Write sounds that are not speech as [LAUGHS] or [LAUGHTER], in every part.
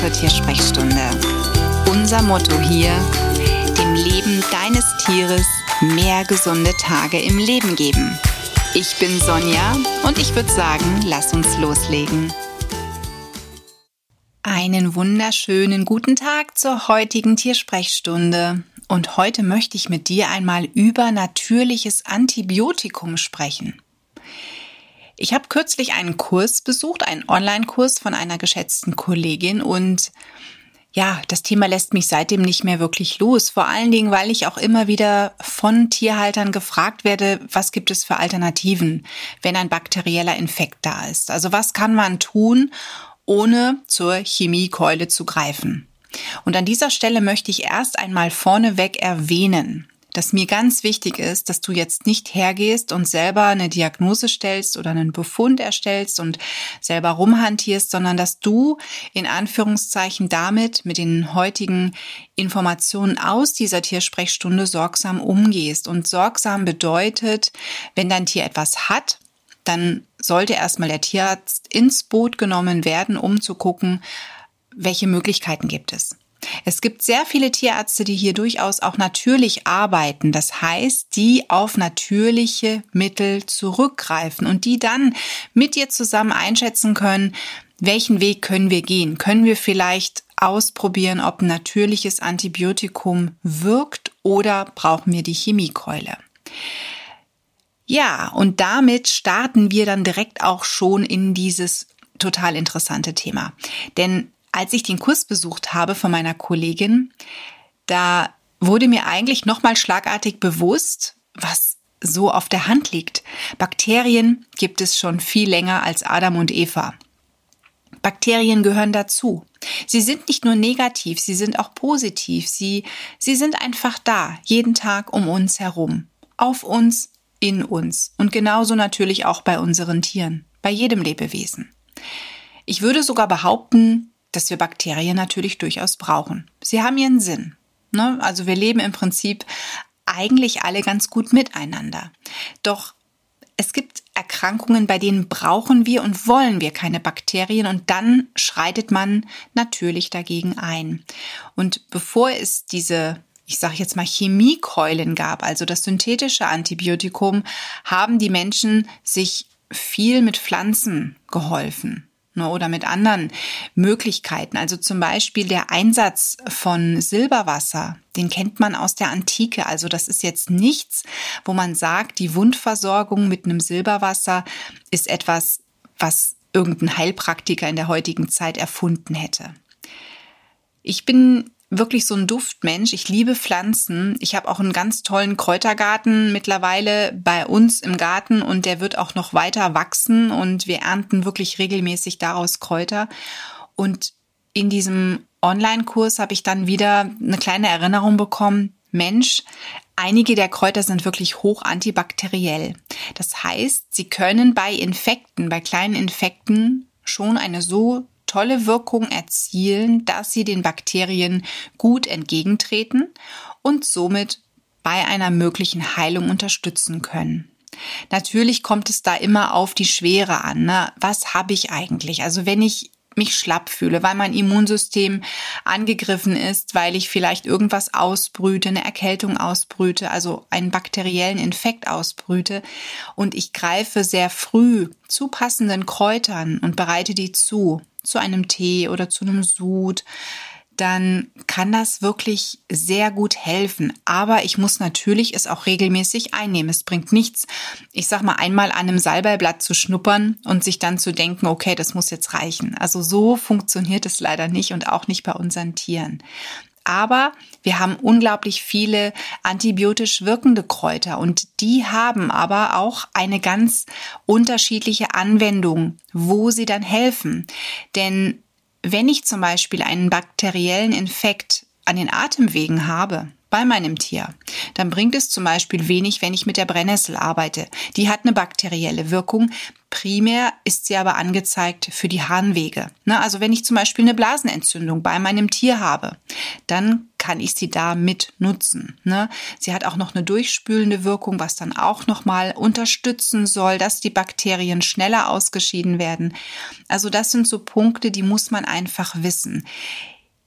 zur Tiersprechstunde. Unser Motto hier, dem Leben deines Tieres mehr gesunde Tage im Leben geben. Ich bin Sonja und ich würde sagen, lass uns loslegen. Einen wunderschönen guten Tag zur heutigen Tiersprechstunde. Und heute möchte ich mit dir einmal über natürliches Antibiotikum sprechen. Ich habe kürzlich einen Kurs besucht, einen Online-Kurs von einer geschätzten Kollegin und ja, das Thema lässt mich seitdem nicht mehr wirklich los. Vor allen Dingen, weil ich auch immer wieder von Tierhaltern gefragt werde, was gibt es für Alternativen, wenn ein bakterieller Infekt da ist? Also was kann man tun, ohne zur Chemiekeule zu greifen? Und an dieser Stelle möchte ich erst einmal vorneweg erwähnen, dass mir ganz wichtig ist, dass du jetzt nicht hergehst und selber eine Diagnose stellst oder einen Befund erstellst und selber rumhantierst, sondern dass du in Anführungszeichen damit mit den heutigen Informationen aus dieser Tiersprechstunde sorgsam umgehst. Und sorgsam bedeutet, wenn dein Tier etwas hat, dann sollte erstmal der Tierarzt ins Boot genommen werden, um zu gucken, welche Möglichkeiten gibt es. Es gibt sehr viele Tierärzte, die hier durchaus auch natürlich arbeiten. Das heißt, die auf natürliche Mittel zurückgreifen und die dann mit dir zusammen einschätzen können, welchen Weg können wir gehen? Können wir vielleicht ausprobieren, ob ein natürliches Antibiotikum wirkt oder brauchen wir die Chemiekeule? Ja, und damit starten wir dann direkt auch schon in dieses total interessante Thema. Denn als ich den Kurs besucht habe von meiner Kollegin, da wurde mir eigentlich nochmal schlagartig bewusst, was so auf der Hand liegt. Bakterien gibt es schon viel länger als Adam und Eva. Bakterien gehören dazu. Sie sind nicht nur negativ, sie sind auch positiv. Sie, sie sind einfach da, jeden Tag um uns herum, auf uns, in uns und genauso natürlich auch bei unseren Tieren, bei jedem Lebewesen. Ich würde sogar behaupten, dass wir Bakterien natürlich durchaus brauchen. Sie haben ihren Sinn. Ne? Also wir leben im Prinzip eigentlich alle ganz gut miteinander. Doch es gibt Erkrankungen, bei denen brauchen wir und wollen wir keine Bakterien und dann schreitet man natürlich dagegen ein. Und bevor es diese ich sage jetzt mal Chemiekeulen gab, also das synthetische Antibiotikum, haben die Menschen sich viel mit Pflanzen geholfen. Ne, oder mit anderen Möglichkeiten. Also zum Beispiel der Einsatz von Silberwasser, den kennt man aus der Antike. Also das ist jetzt nichts, wo man sagt, die Wundversorgung mit einem Silberwasser ist etwas, was irgendein Heilpraktiker in der heutigen Zeit erfunden hätte. Ich bin wirklich so ein Duftmensch. Ich liebe Pflanzen. Ich habe auch einen ganz tollen Kräutergarten mittlerweile bei uns im Garten und der wird auch noch weiter wachsen und wir ernten wirklich regelmäßig daraus Kräuter. Und in diesem Online-Kurs habe ich dann wieder eine kleine Erinnerung bekommen. Mensch, einige der Kräuter sind wirklich hoch antibakteriell. Das heißt, sie können bei Infekten, bei kleinen Infekten schon eine so tolle Wirkung erzielen, dass sie den Bakterien gut entgegentreten und somit bei einer möglichen Heilung unterstützen können. Natürlich kommt es da immer auf die Schwere an. Ne? Was habe ich eigentlich? Also wenn ich mich schlapp fühle, weil mein Immunsystem angegriffen ist, weil ich vielleicht irgendwas ausbrüte, eine Erkältung ausbrüte, also einen bakteriellen Infekt ausbrüte und ich greife sehr früh zu passenden Kräutern und bereite die zu, zu einem Tee oder zu einem Sud, dann kann das wirklich sehr gut helfen. Aber ich muss natürlich es auch regelmäßig einnehmen. Es bringt nichts, ich sag mal, einmal an einem Salbeiblatt zu schnuppern und sich dann zu denken, okay, das muss jetzt reichen. Also so funktioniert es leider nicht und auch nicht bei unseren Tieren. Aber wir haben unglaublich viele antibiotisch wirkende Kräuter und die haben aber auch eine ganz unterschiedliche Anwendung, wo sie dann helfen. Denn wenn ich zum Beispiel einen bakteriellen Infekt an den Atemwegen habe, bei meinem Tier, dann bringt es zum Beispiel wenig, wenn ich mit der Brennnessel arbeite. Die hat eine bakterielle Wirkung. Primär ist sie aber angezeigt für die Harnwege. Ne, also wenn ich zum Beispiel eine Blasenentzündung bei meinem Tier habe, dann kann ich sie da mit nutzen. Ne? Sie hat auch noch eine durchspülende Wirkung, was dann auch nochmal unterstützen soll, dass die Bakterien schneller ausgeschieden werden. Also das sind so Punkte, die muss man einfach wissen.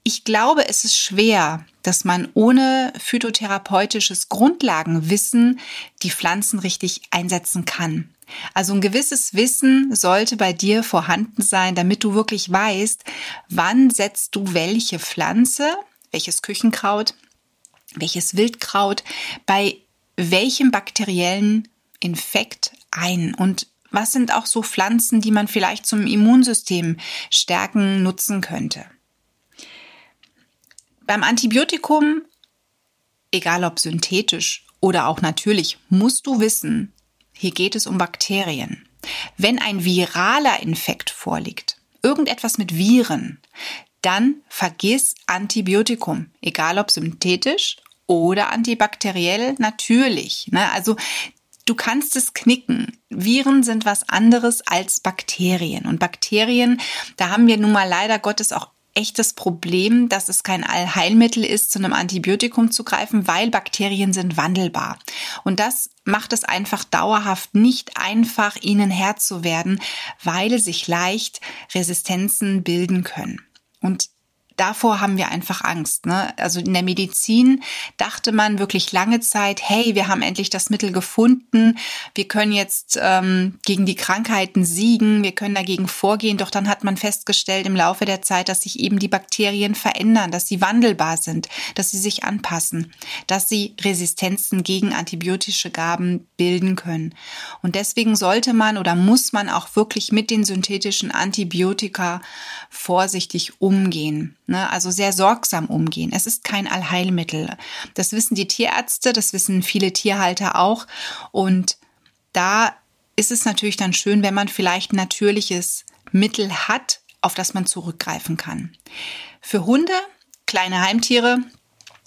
Ich glaube, es ist schwer, dass man ohne phytotherapeutisches Grundlagenwissen die Pflanzen richtig einsetzen kann. Also ein gewisses Wissen sollte bei dir vorhanden sein, damit du wirklich weißt, wann setzt du welche Pflanze, welches Küchenkraut, welches Wildkraut bei welchem bakteriellen Infekt ein und was sind auch so Pflanzen, die man vielleicht zum Immunsystem stärken nutzen könnte. Beim Antibiotikum, egal ob synthetisch oder auch natürlich, musst du wissen, hier geht es um Bakterien. Wenn ein viraler Infekt vorliegt, irgendetwas mit Viren, dann vergiss Antibiotikum, egal ob synthetisch oder antibakteriell, natürlich. Ne? Also du kannst es knicken. Viren sind was anderes als Bakterien. Und Bakterien, da haben wir nun mal leider Gottes auch echtes Problem, dass es kein Allheilmittel ist, zu einem Antibiotikum zu greifen, weil Bakterien sind wandelbar. Und das macht es einfach dauerhaft nicht einfach, ihnen Herr zu werden, weil sich leicht Resistenzen bilden können. Und davor haben wir einfach Angst. Ne? Also in der Medizin dachte man wirklich lange Zeit, hey, wir haben endlich das Mittel gefunden, wir können jetzt ähm, gegen die Krankheiten siegen, wir können dagegen vorgehen. Doch dann hat man festgestellt im Laufe der Zeit, dass sich eben die Bakterien verändern, dass sie wandelbar sind, dass sie sich anpassen, dass sie Resistenzen gegen antibiotische Gaben bilden können. Und deswegen sollte man oder muss man auch wirklich mit den synthetischen Antibiotika vorsichtig umgehen. Ne? Also sehr sorgsam umgehen. Es ist kein Allheilmittel. Das wissen die Tierärzte, das wissen viele Tierhalter auch. Und da ist es natürlich dann schön, wenn man vielleicht natürliches Mittel hat, auf das man zurückgreifen kann. Für Hunde, kleine Heimtiere,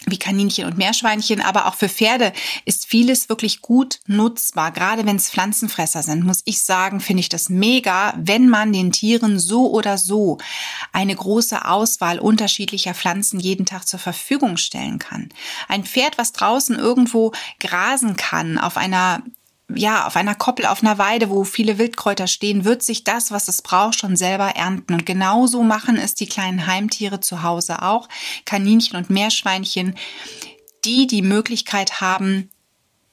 wie Kaninchen und Meerschweinchen, aber auch für Pferde ist vieles wirklich gut nutzbar. Gerade wenn es Pflanzenfresser sind, muss ich sagen, finde ich das mega, wenn man den Tieren so oder so eine große Auswahl unterschiedlicher Pflanzen jeden Tag zur Verfügung stellen kann. Ein Pferd, was draußen irgendwo grasen kann, auf einer ja, auf einer Koppel, auf einer Weide, wo viele Wildkräuter stehen, wird sich das, was es braucht, schon selber ernten. Und genauso machen es die kleinen Heimtiere zu Hause auch, Kaninchen und Meerschweinchen, die die Möglichkeit haben,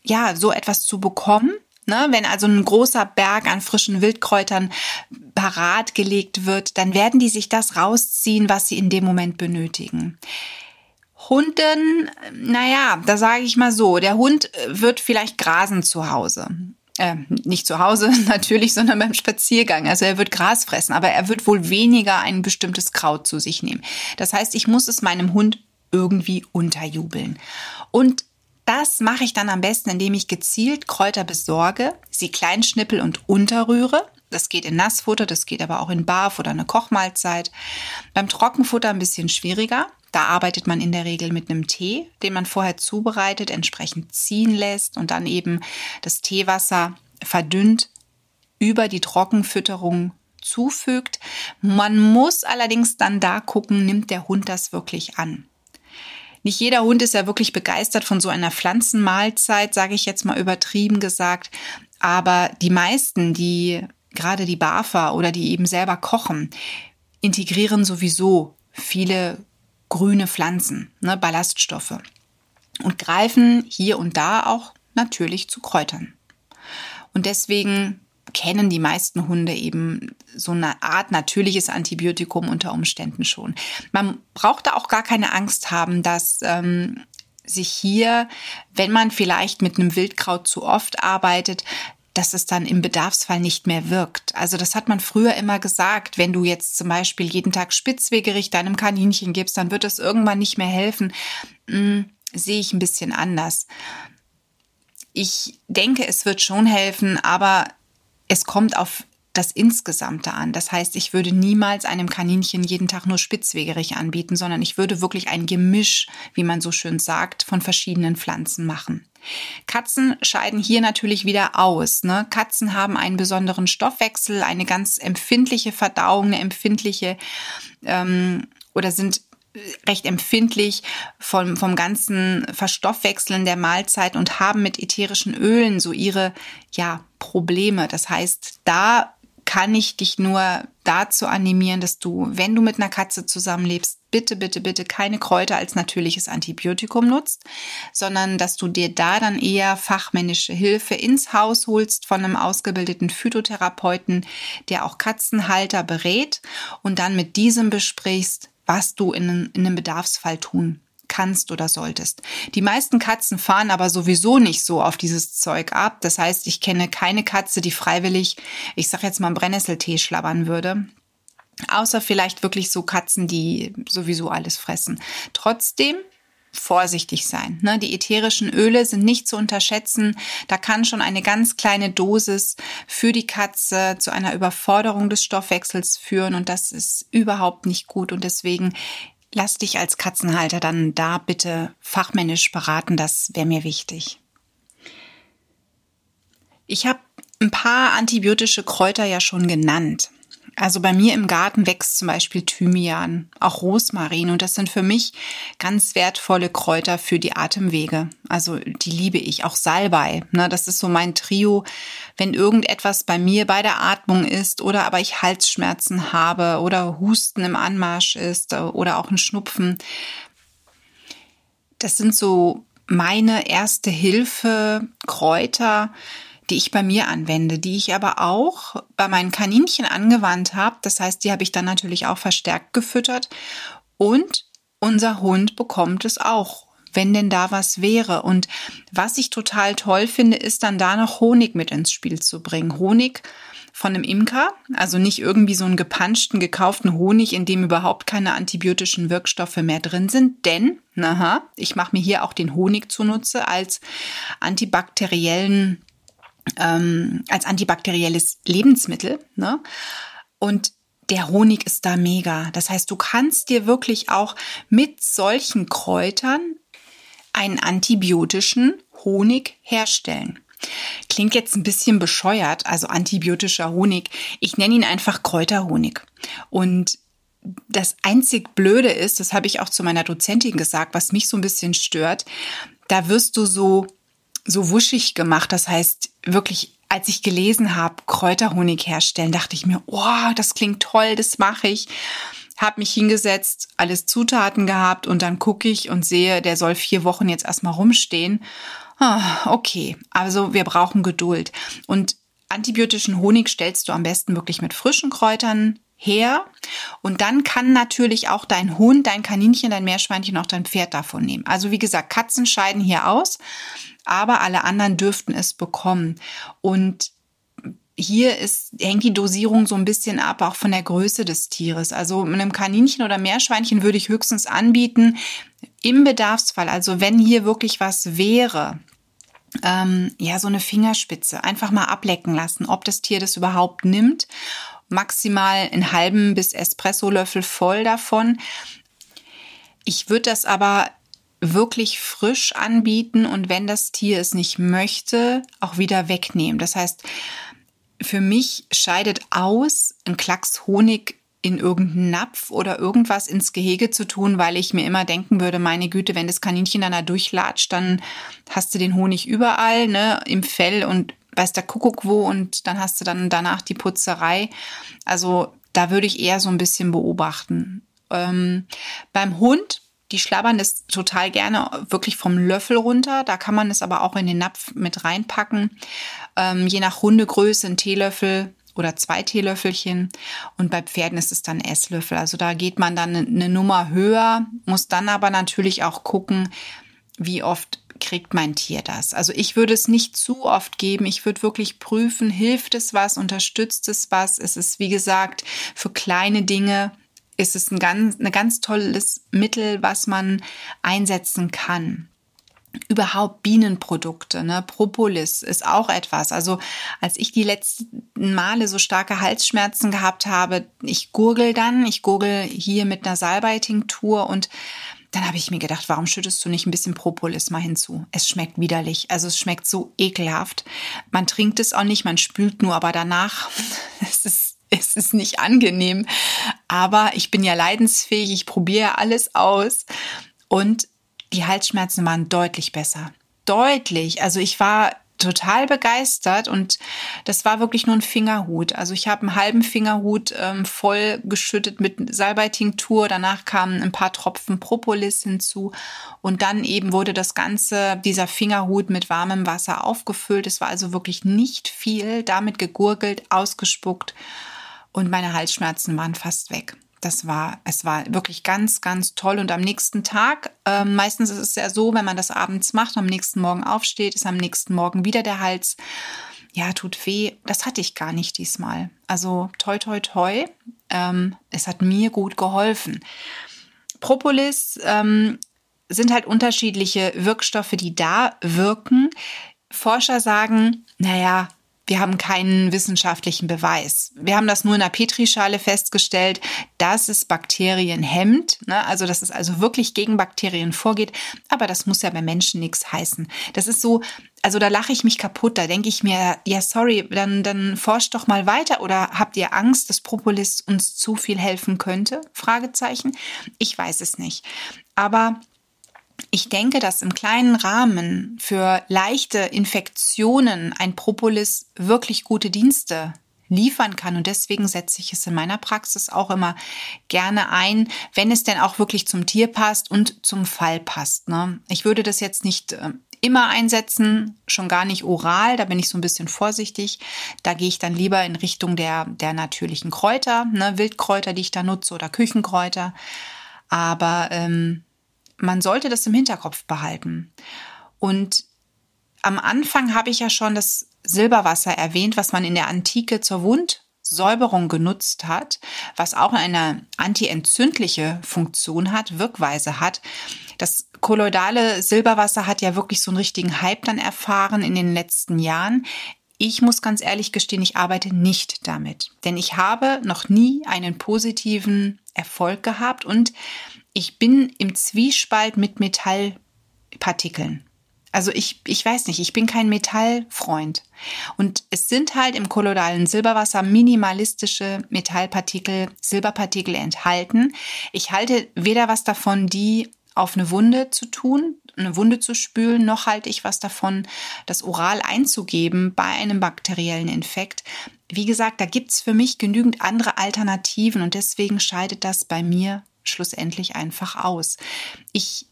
ja, so etwas zu bekommen. Ne? Wenn also ein großer Berg an frischen Wildkräutern parat gelegt wird, dann werden die sich das rausziehen, was sie in dem Moment benötigen. Hunden, naja, da sage ich mal so, der Hund wird vielleicht grasen zu Hause. Äh, nicht zu Hause [LAUGHS] natürlich, sondern beim Spaziergang. Also er wird Gras fressen, aber er wird wohl weniger ein bestimmtes Kraut zu sich nehmen. Das heißt, ich muss es meinem Hund irgendwie unterjubeln. Und das mache ich dann am besten, indem ich gezielt Kräuter besorge, sie klein schnippel und unterrühre. Das geht in Nassfutter, das geht aber auch in Barf oder eine Kochmahlzeit. Beim Trockenfutter ein bisschen schwieriger. Da arbeitet man in der Regel mit einem Tee, den man vorher zubereitet, entsprechend ziehen lässt und dann eben das Teewasser verdünnt über die Trockenfütterung zufügt. Man muss allerdings dann da gucken, nimmt der Hund das wirklich an. Nicht jeder Hund ist ja wirklich begeistert von so einer Pflanzenmahlzeit, sage ich jetzt mal übertrieben gesagt. Aber die meisten, die gerade die Barfer oder die eben selber kochen, integrieren sowieso viele grüne Pflanzen, ne, Ballaststoffe und greifen hier und da auch natürlich zu Kräutern. Und deswegen kennen die meisten Hunde eben so eine Art natürliches Antibiotikum unter Umständen schon. Man braucht da auch gar keine Angst haben, dass ähm, sich hier, wenn man vielleicht mit einem Wildkraut zu oft arbeitet, dass es dann im Bedarfsfall nicht mehr wirkt. Also das hat man früher immer gesagt, wenn du jetzt zum Beispiel jeden Tag Spitzwegerich deinem Kaninchen gibst, dann wird es irgendwann nicht mehr helfen. Hm, sehe ich ein bisschen anders. Ich denke, es wird schon helfen, aber es kommt auf das Insgesamte an. Das heißt, ich würde niemals einem Kaninchen jeden Tag nur Spitzwegerich anbieten, sondern ich würde wirklich ein Gemisch, wie man so schön sagt, von verschiedenen Pflanzen machen. Katzen scheiden hier natürlich wieder aus. Ne? Katzen haben einen besonderen Stoffwechsel, eine ganz empfindliche Verdauung, eine empfindliche ähm, oder sind recht empfindlich vom, vom ganzen Verstoffwechseln der Mahlzeit und haben mit ätherischen Ölen so ihre ja, Probleme. Das heißt, da kann ich dich nur dazu animieren, dass du, wenn du mit einer Katze zusammenlebst, bitte, bitte, bitte keine Kräuter als natürliches Antibiotikum nutzt, sondern dass du dir da dann eher fachmännische Hilfe ins Haus holst von einem ausgebildeten Phytotherapeuten, der auch Katzenhalter berät und dann mit diesem besprichst, was du in, in einem Bedarfsfall tun kannst oder solltest. Die meisten Katzen fahren aber sowieso nicht so auf dieses Zeug ab. Das heißt, ich kenne keine Katze, die freiwillig, ich sag jetzt mal, Brennnesseltee schlabbern würde. Außer vielleicht wirklich so Katzen, die sowieso alles fressen. Trotzdem vorsichtig sein. Ne? Die ätherischen Öle sind nicht zu unterschätzen. Da kann schon eine ganz kleine Dosis für die Katze zu einer Überforderung des Stoffwechsels führen und das ist überhaupt nicht gut und deswegen lass dich als Katzenhalter dann da bitte fachmännisch beraten. Das wäre mir wichtig. Ich habe ein paar antibiotische Kräuter ja schon genannt. Also bei mir im Garten wächst zum Beispiel Thymian, auch Rosmarin und das sind für mich ganz wertvolle Kräuter für die Atemwege. Also die liebe ich, auch Salbei. Ne, das ist so mein Trio. Wenn irgendetwas bei mir bei der Atmung ist oder aber ich Halsschmerzen habe oder Husten im Anmarsch ist oder auch ein Schnupfen. Das sind so meine erste Hilfe Kräuter, die ich bei mir anwende, die ich aber auch bei meinen Kaninchen angewandt habe. Das heißt, die habe ich dann natürlich auch verstärkt gefüttert. Und unser Hund bekommt es auch, wenn denn da was wäre. Und was ich total toll finde, ist dann da noch Honig mit ins Spiel zu bringen. Honig von einem Imker, also nicht irgendwie so einen gepanschten, gekauften Honig, in dem überhaupt keine antibiotischen Wirkstoffe mehr drin sind, denn, aha, ich mache mir hier auch den Honig zunutze als antibakteriellen ähm, als antibakterielles Lebensmittel. Ne? Und der Honig ist da mega. Das heißt, du kannst dir wirklich auch mit solchen Kräutern einen antibiotischen Honig herstellen. Klingt jetzt ein bisschen bescheuert, also antibiotischer Honig. Ich nenne ihn einfach Kräuterhonig. Und das einzig Blöde ist, das habe ich auch zu meiner Dozentin gesagt, was mich so ein bisschen stört, da wirst du so so wuschig gemacht. Das heißt, wirklich, als ich gelesen habe, Kräuterhonig herstellen, dachte ich mir, oh, das klingt toll, das mache ich. Hab mich hingesetzt, alles Zutaten gehabt und dann gucke ich und sehe, der soll vier Wochen jetzt erstmal rumstehen. Ah, okay, also wir brauchen Geduld. Und antibiotischen Honig stellst du am besten wirklich mit frischen Kräutern her. Und dann kann natürlich auch dein Hund, dein Kaninchen, dein Meerschweinchen, auch dein Pferd davon nehmen. Also wie gesagt, Katzen scheiden hier aus aber alle anderen dürften es bekommen. Und hier ist, hängt die Dosierung so ein bisschen ab, auch von der Größe des Tieres. Also mit einem Kaninchen oder Meerschweinchen würde ich höchstens anbieten, im Bedarfsfall, also wenn hier wirklich was wäre, ähm, ja, so eine Fingerspitze, einfach mal ablecken lassen, ob das Tier das überhaupt nimmt. Maximal einen halben bis Espresso-Löffel voll davon. Ich würde das aber wirklich frisch anbieten und wenn das Tier es nicht möchte, auch wieder wegnehmen. Das heißt, für mich scheidet aus, ein Klacks Honig in irgendeinen Napf oder irgendwas ins Gehege zu tun, weil ich mir immer denken würde, meine Güte, wenn das Kaninchen dann da durchlatscht, dann hast du den Honig überall, ne, im Fell und weiß der Kuckuck wo und dann hast du dann danach die Putzerei. Also da würde ich eher so ein bisschen beobachten. Ähm, beim Hund die schlabbern das total gerne wirklich vom Löffel runter. Da kann man es aber auch in den Napf mit reinpacken. Ähm, je nach Hundegröße ein Teelöffel oder zwei Teelöffelchen. Und bei Pferden ist es dann Esslöffel. Also da geht man dann eine Nummer höher, muss dann aber natürlich auch gucken, wie oft kriegt mein Tier das. Also ich würde es nicht zu oft geben. Ich würde wirklich prüfen, hilft es was, unterstützt es was. Es ist, wie gesagt, für kleine Dinge ist es ein ganz, ein ganz tolles Mittel, was man einsetzen kann. überhaupt Bienenprodukte, ne? Propolis ist auch etwas. Also als ich die letzten Male so starke Halsschmerzen gehabt habe, ich gurgel dann, ich gurgel hier mit einer Salbeitinktur und dann habe ich mir gedacht, warum schüttest du nicht ein bisschen Propolis mal hinzu? Es schmeckt widerlich. Also es schmeckt so ekelhaft. Man trinkt es auch nicht, man spült nur, aber danach [LAUGHS] es ist [LAUGHS] es ist nicht angenehm. Aber ich bin ja leidensfähig, ich probiere alles aus und die Halsschmerzen waren deutlich besser. Deutlich. Also ich war total begeistert und das war wirklich nur ein Fingerhut. Also ich habe einen halben Fingerhut ähm, voll geschüttet mit Salbeitinktur. Danach kamen ein paar Tropfen Propolis hinzu und dann eben wurde das Ganze, dieser Fingerhut mit warmem Wasser aufgefüllt. Es war also wirklich nicht viel, damit gegurgelt, ausgespuckt und meine Halsschmerzen waren fast weg das war, es war wirklich ganz, ganz toll. Und am nächsten Tag, äh, meistens ist es ja so, wenn man das abends macht, am nächsten Morgen aufsteht, ist am nächsten Morgen wieder der Hals. Ja, tut weh. Das hatte ich gar nicht diesmal. Also toi, toi, toi. Ähm, es hat mir gut geholfen. Propolis ähm, sind halt unterschiedliche Wirkstoffe, die da wirken. Forscher sagen, naja, wir haben keinen wissenschaftlichen Beweis. Wir haben das nur in der Petrischale festgestellt, dass es Bakterien hemmt, ne? also dass es also wirklich gegen Bakterien vorgeht. Aber das muss ja bei Menschen nichts heißen. Das ist so, also da lache ich mich kaputt. Da denke ich mir, ja sorry, dann dann forscht doch mal weiter. Oder habt ihr Angst, dass Propolis uns zu viel helfen könnte? Fragezeichen. Ich weiß es nicht. Aber ich denke, dass im kleinen Rahmen für leichte Infektionen ein Propolis wirklich gute Dienste liefern kann. Und deswegen setze ich es in meiner Praxis auch immer gerne ein, wenn es denn auch wirklich zum Tier passt und zum Fall passt. Ne? Ich würde das jetzt nicht äh, immer einsetzen, schon gar nicht oral, da bin ich so ein bisschen vorsichtig. Da gehe ich dann lieber in Richtung der, der natürlichen Kräuter, ne? Wildkräuter, die ich da nutze oder Küchenkräuter. Aber ähm, man sollte das im Hinterkopf behalten. Und am Anfang habe ich ja schon das Silberwasser erwähnt, was man in der Antike zur Wundsäuberung genutzt hat, was auch eine antientzündliche Funktion hat, Wirkweise hat. Das kolloidale Silberwasser hat ja wirklich so einen richtigen Hype dann erfahren in den letzten Jahren. Ich muss ganz ehrlich gestehen, ich arbeite nicht damit, denn ich habe noch nie einen positiven Erfolg gehabt und ich bin im Zwiespalt mit Metallpartikeln. Also ich, ich weiß nicht, ich bin kein Metallfreund. Und es sind halt im kolloidalen Silberwasser minimalistische Metallpartikel, Silberpartikel enthalten. Ich halte weder was davon, die auf eine Wunde zu tun, eine Wunde zu spülen, noch halte ich was davon, das oral einzugeben bei einem bakteriellen Infekt. Wie gesagt, da gibt's für mich genügend andere Alternativen und deswegen scheidet das bei mir schlussendlich einfach aus. Ich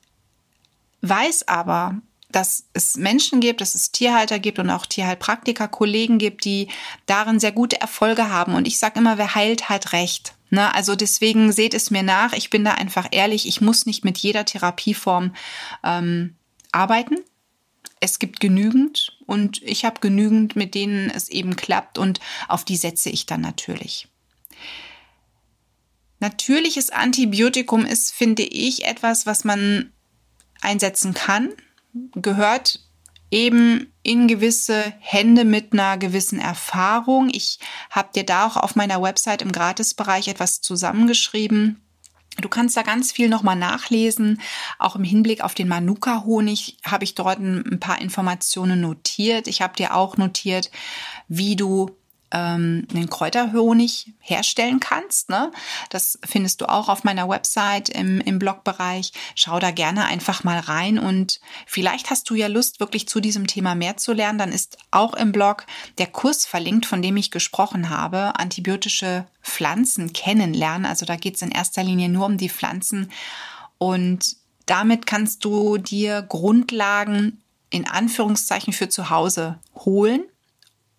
weiß aber, dass es Menschen gibt, dass es Tierhalter gibt und auch Tierheilpraktiker, Kollegen gibt, die darin sehr gute Erfolge haben. Und ich sage immer, wer heilt, hat recht. Ne? Also deswegen seht es mir nach. Ich bin da einfach ehrlich. Ich muss nicht mit jeder Therapieform ähm, arbeiten. Es gibt genügend und ich habe genügend, mit denen es eben klappt und auf die setze ich dann natürlich. Natürliches Antibiotikum ist, finde ich, etwas, was man einsetzen kann, gehört eben in gewisse Hände mit einer gewissen Erfahrung. Ich habe dir da auch auf meiner Website im Gratisbereich etwas zusammengeschrieben. Du kannst da ganz viel nochmal nachlesen. Auch im Hinblick auf den Manuka-Honig habe ich dort ein paar Informationen notiert. Ich habe dir auch notiert, wie du ähm, einen Kräuterhonig herstellen kannst. Ne? Das findest du auch auf meiner Website im, im Blogbereich. Schau da gerne einfach mal rein und vielleicht hast du ja Lust, wirklich zu diesem Thema mehr zu lernen. Dann ist auch im Blog der Kurs verlinkt, von dem ich gesprochen habe, antibiotische Pflanzen kennenlernen. Also da geht es in erster Linie nur um die Pflanzen und damit kannst du dir Grundlagen in Anführungszeichen für zu Hause holen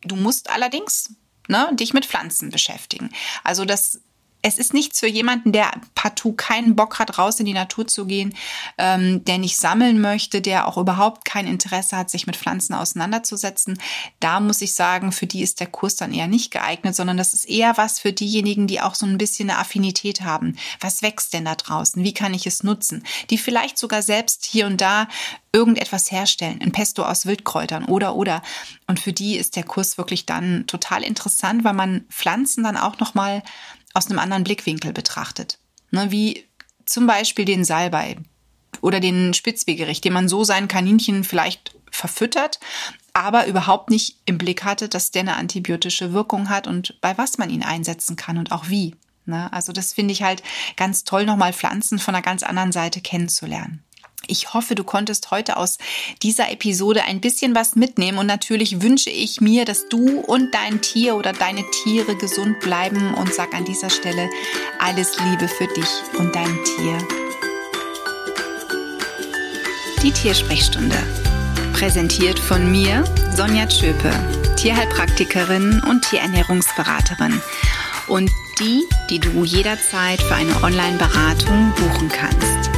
Du musst allerdings ne, dich mit Pflanzen beschäftigen. Also das es ist nichts für jemanden, der partout keinen Bock hat, raus in die Natur zu gehen, ähm, der nicht sammeln möchte, der auch überhaupt kein Interesse hat, sich mit Pflanzen auseinanderzusetzen. Da muss ich sagen, für die ist der Kurs dann eher nicht geeignet, sondern das ist eher was für diejenigen, die auch so ein bisschen eine Affinität haben. Was wächst denn da draußen? Wie kann ich es nutzen? Die vielleicht sogar selbst hier und da irgendetwas herstellen, ein Pesto aus Wildkräutern oder oder. Und für die ist der Kurs wirklich dann total interessant, weil man Pflanzen dann auch noch mal aus einem anderen Blickwinkel betrachtet. Ne, wie zum Beispiel den Salbei oder den Spitzwegerich, den man so seinen Kaninchen vielleicht verfüttert, aber überhaupt nicht im Blick hatte, dass der eine antibiotische Wirkung hat und bei was man ihn einsetzen kann und auch wie. Ne? Also das finde ich halt ganz toll, nochmal Pflanzen von einer ganz anderen Seite kennenzulernen. Ich hoffe, du konntest heute aus dieser Episode ein bisschen was mitnehmen und natürlich wünsche ich mir, dass du und dein Tier oder deine Tiere gesund bleiben und sag an dieser Stelle alles Liebe für dich und dein Tier. Die Tiersprechstunde. Präsentiert von mir, Sonja Tschöpe, Tierheilpraktikerin und Tierernährungsberaterin. Und die, die du jederzeit für eine Online-Beratung buchen kannst.